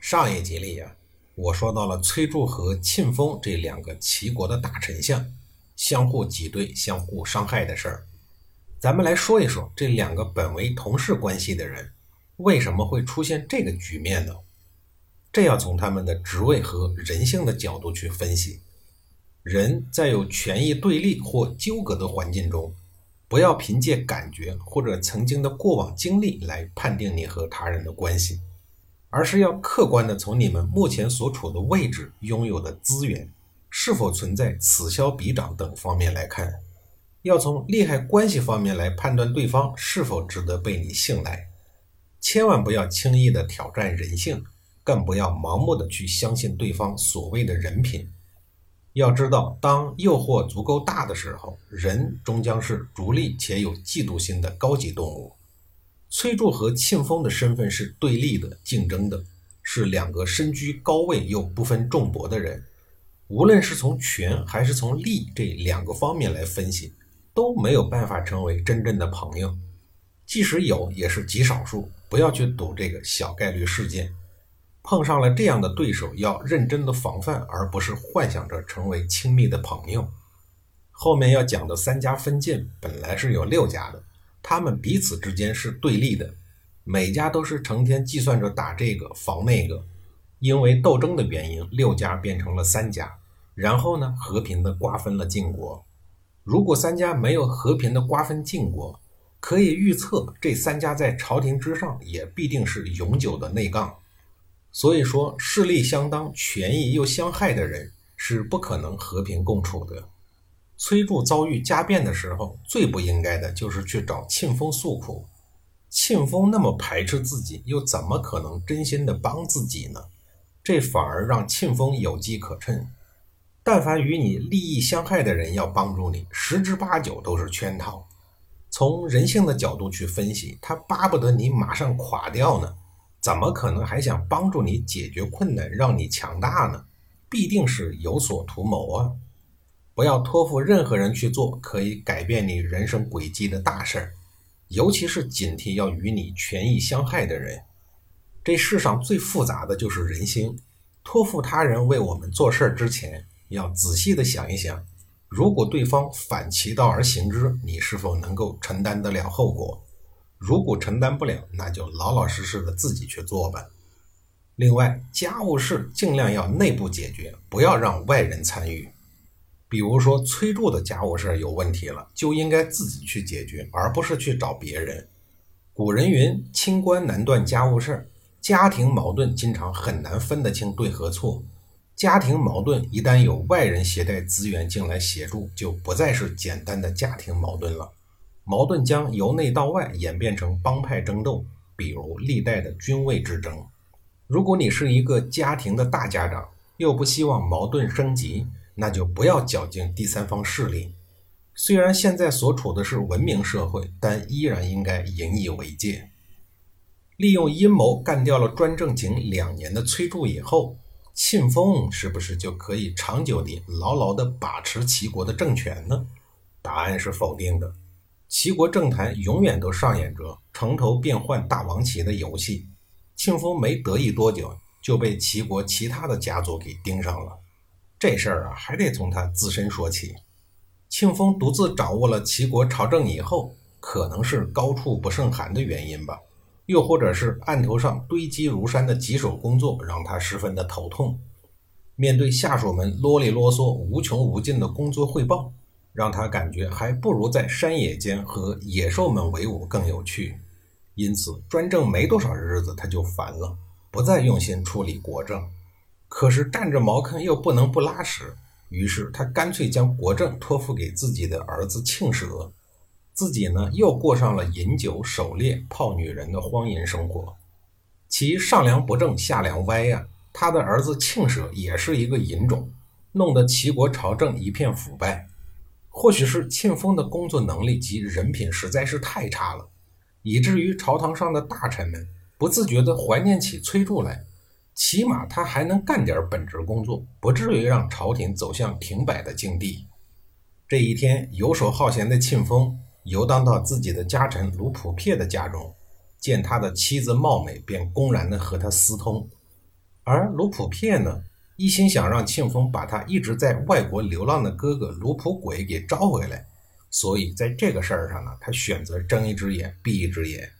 上一集里呀，我说到了崔杼和庆丰这两个齐国的大丞相相互挤兑、相互伤害的事儿。咱们来说一说这两个本为同事关系的人，为什么会出现这个局面呢？这要从他们的职位和人性的角度去分析。人在有权益对立或纠葛的环境中，不要凭借感觉或者曾经的过往经历来判定你和他人的关系。而是要客观的从你们目前所处的位置、拥有的资源是否存在此消彼长等方面来看，要从利害关系方面来判断对方是否值得被你信赖。千万不要轻易的挑战人性，更不要盲目的去相信对方所谓的人品。要知道，当诱惑足够大的时候，人终将是逐利且有嫉妒心的高级动物。崔杼和庆丰的身份是对立的、竞争的，是两个身居高位又不分众伯的人。无论是从权还是从利这两个方面来分析，都没有办法成为真正的朋友。即使有，也是极少数。不要去赌这个小概率事件。碰上了这样的对手，要认真的防范，而不是幻想着成为亲密的朋友。后面要讲的三家分晋，本来是有六家的。他们彼此之间是对立的，每家都是成天计算着打这个防那个。因为斗争的原因，六家变成了三家，然后呢，和平的瓜分了晋国。如果三家没有和平的瓜分晋国，可以预测这三家在朝廷之上也必定是永久的内杠。所以说，势力相当、权益又相害的人是不可能和平共处的。崔杼遭遇家变的时候，最不应该的就是去找庆丰诉苦。庆丰那么排斥自己，又怎么可能真心的帮自己呢？这反而让庆丰有机可乘。但凡与你利益相害的人要帮助你，十之八九都是圈套。从人性的角度去分析，他巴不得你马上垮掉呢，怎么可能还想帮助你解决困难，让你强大呢？必定是有所图谋啊！不要托付任何人去做可以改变你人生轨迹的大事儿，尤其是警惕要与你权益相害的人。这世上最复杂的就是人心。托付他人为我们做事之前，要仔细的想一想，如果对方反其道而行之，你是否能够承担得了后果？如果承担不了，那就老老实实的自己去做吧。另外，家务事尽量要内部解决，不要让外人参与。比如说崔柱的家务事有问题了，就应该自己去解决，而不是去找别人。古人云：“清官难断家务事。”家庭矛盾经常很难分得清对和错。家庭矛盾一旦有外人携带资源进来协助，就不再是简单的家庭矛盾了，矛盾将由内到外演变成帮派争斗，比如历代的君位之争。如果你是一个家庭的大家长，又不希望矛盾升级。那就不要搅进第三方势力。虽然现在所处的是文明社会，但依然应该引以为戒。利用阴谋干掉了专政仅两年的崔杼以后，庆丰是不是就可以长久地牢牢地把持齐国的政权呢？答案是否定的。齐国政坛永远都上演着城头变换大王旗的游戏。庆丰没得意多久，就被齐国其他的家族给盯上了。这事儿啊，还得从他自身说起。庆丰独自掌握了齐国朝政以后，可能是高处不胜寒的原因吧，又或者是案头上堆积如山的棘手工作让他十分的头痛。面对下属们啰里啰嗦、无穷无尽的工作汇报，让他感觉还不如在山野间和野兽们为伍更有趣。因此，专政没多少日子，他就烦了，不再用心处理国政。可是占着茅坑又不能不拉屎，于是他干脆将国政托付给自己的儿子庆舍，自己呢又过上了饮酒、狩猎、泡女人的荒淫生活。其上梁不正下梁歪呀，他的儿子庆舍也是一个淫种，弄得齐国朝政一片腐败。或许是庆丰的工作能力及人品实在是太差了，以至于朝堂上的大臣们不自觉地怀念起崔杼来。起码他还能干点本职工作，不至于让朝廷走向停摆的境地。这一天，游手好闲的庆丰游荡到自己的家臣卢普撇的家中，见他的妻子貌美，便公然的和他私通。而卢普撇呢，一心想让庆丰把他一直在外国流浪的哥哥卢普鬼给招回来，所以在这个事儿上呢，他选择睁一只眼闭一只眼。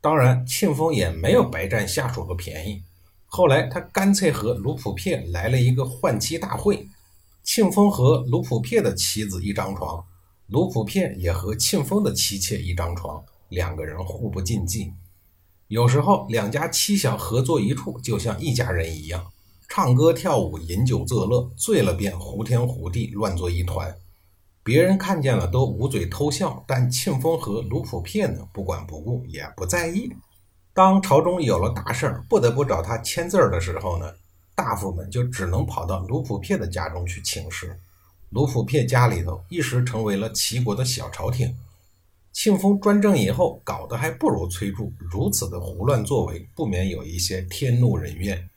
当然，庆丰也没有白占下属的便宜。后来，他干脆和卢普撇来了一个换妻大会。庆丰和卢普撇的妻子一张床，卢普撇也和庆丰的妻妾一张床，两个人互不禁忌。有时候，两家妻小合作一处，就像一家人一样，唱歌跳舞、饮酒作乐，醉了便胡天胡地，乱作一团。别人看见了都捂嘴偷笑，但庆丰和卢普撇呢，不管不顾，也不在意。当朝中有了大事儿，不得不找他签字儿的时候呢，大夫们就只能跑到卢普撇的家中去请示。卢普撇家里头一时成为了齐国的小朝廷。庆丰专政以后，搞得还不如崔杼，如此的胡乱作为，不免有一些天怒人怨。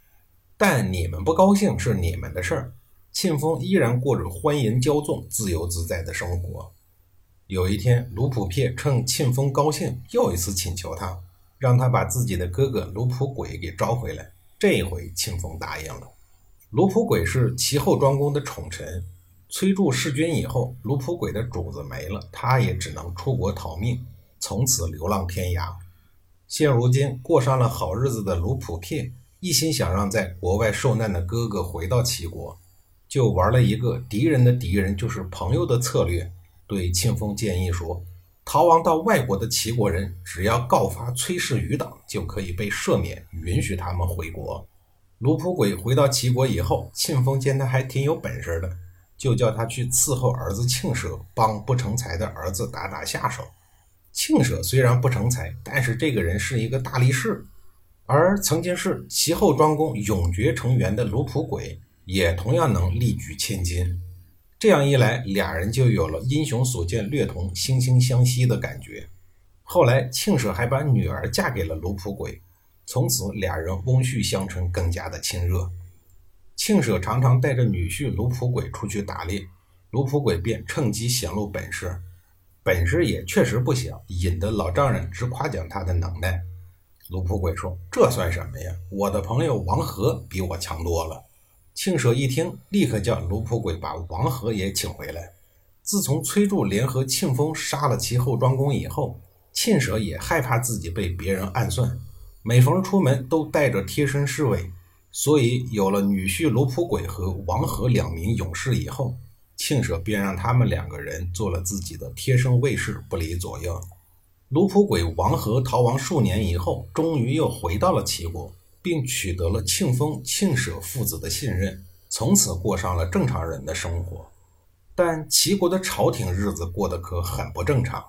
但你们不高兴是你们的事儿，庆丰依然过着欢颜骄纵、自由自在的生活。有一天，卢普撇趁庆丰高兴，又一次请求他。让他把自己的哥哥卢普轨给招回来。这回庆丰答应了。卢普轨是齐后庄公的宠臣，崔杼弑君以后，卢普轨的主子没了，他也只能出国逃命，从此流浪天涯。现如今过上了好日子的卢普撇，一心想让在国外受难的哥哥回到齐国，就玩了一个敌人的敌人就是朋友的策略，对庆丰建议说。逃亡到外国的齐国人，只要告发崔氏余党，就可以被赦免，允许他们回国。卢普轨回到齐国以后，庆丰见他还挺有本事的，就叫他去伺候儿子庆舍，帮不成才的儿子打打下手。庆舍虽然不成才，但是这个人是一个大力士，而曾经是齐后庄公永爵成员的卢普轨，也同样能力举千金。这样一来，俩人就有了英雄所见略同、惺惺相惜的感觉。后来，庆舍还把女儿嫁给了卢普轨，从此俩人翁婿相称，更加的亲热。庆舍常常带着女婿卢普轨出去打猎，卢普轨便趁机显露本事，本事也确实不小，引得老丈人直夸奖他的能耐。卢普轨说：“这算什么呀？我的朋友王和比我强多了。”庆舍一听，立刻叫卢普鬼把王和也请回来。自从崔杼联合庆丰杀了齐后庄公以后，庆舍也害怕自己被别人暗算，每逢出门都带着贴身侍卫。所以有了女婿卢普鬼和王和两名勇士以后，庆舍便让他们两个人做了自己的贴身卫士，不离左右。卢普鬼、王和逃亡数年以后，终于又回到了齐国。并取得了庆丰、庆舍父子的信任，从此过上了正常人的生活。但齐国的朝廷日子过得可很不正常，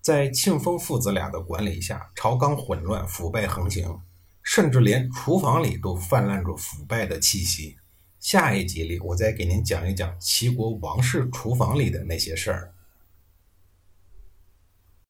在庆丰父子俩的管理下，朝纲混乱，腐败横行，甚至连厨房里都泛滥着腐败的气息。下一集里，我再给您讲一讲齐国王室厨房里的那些事儿。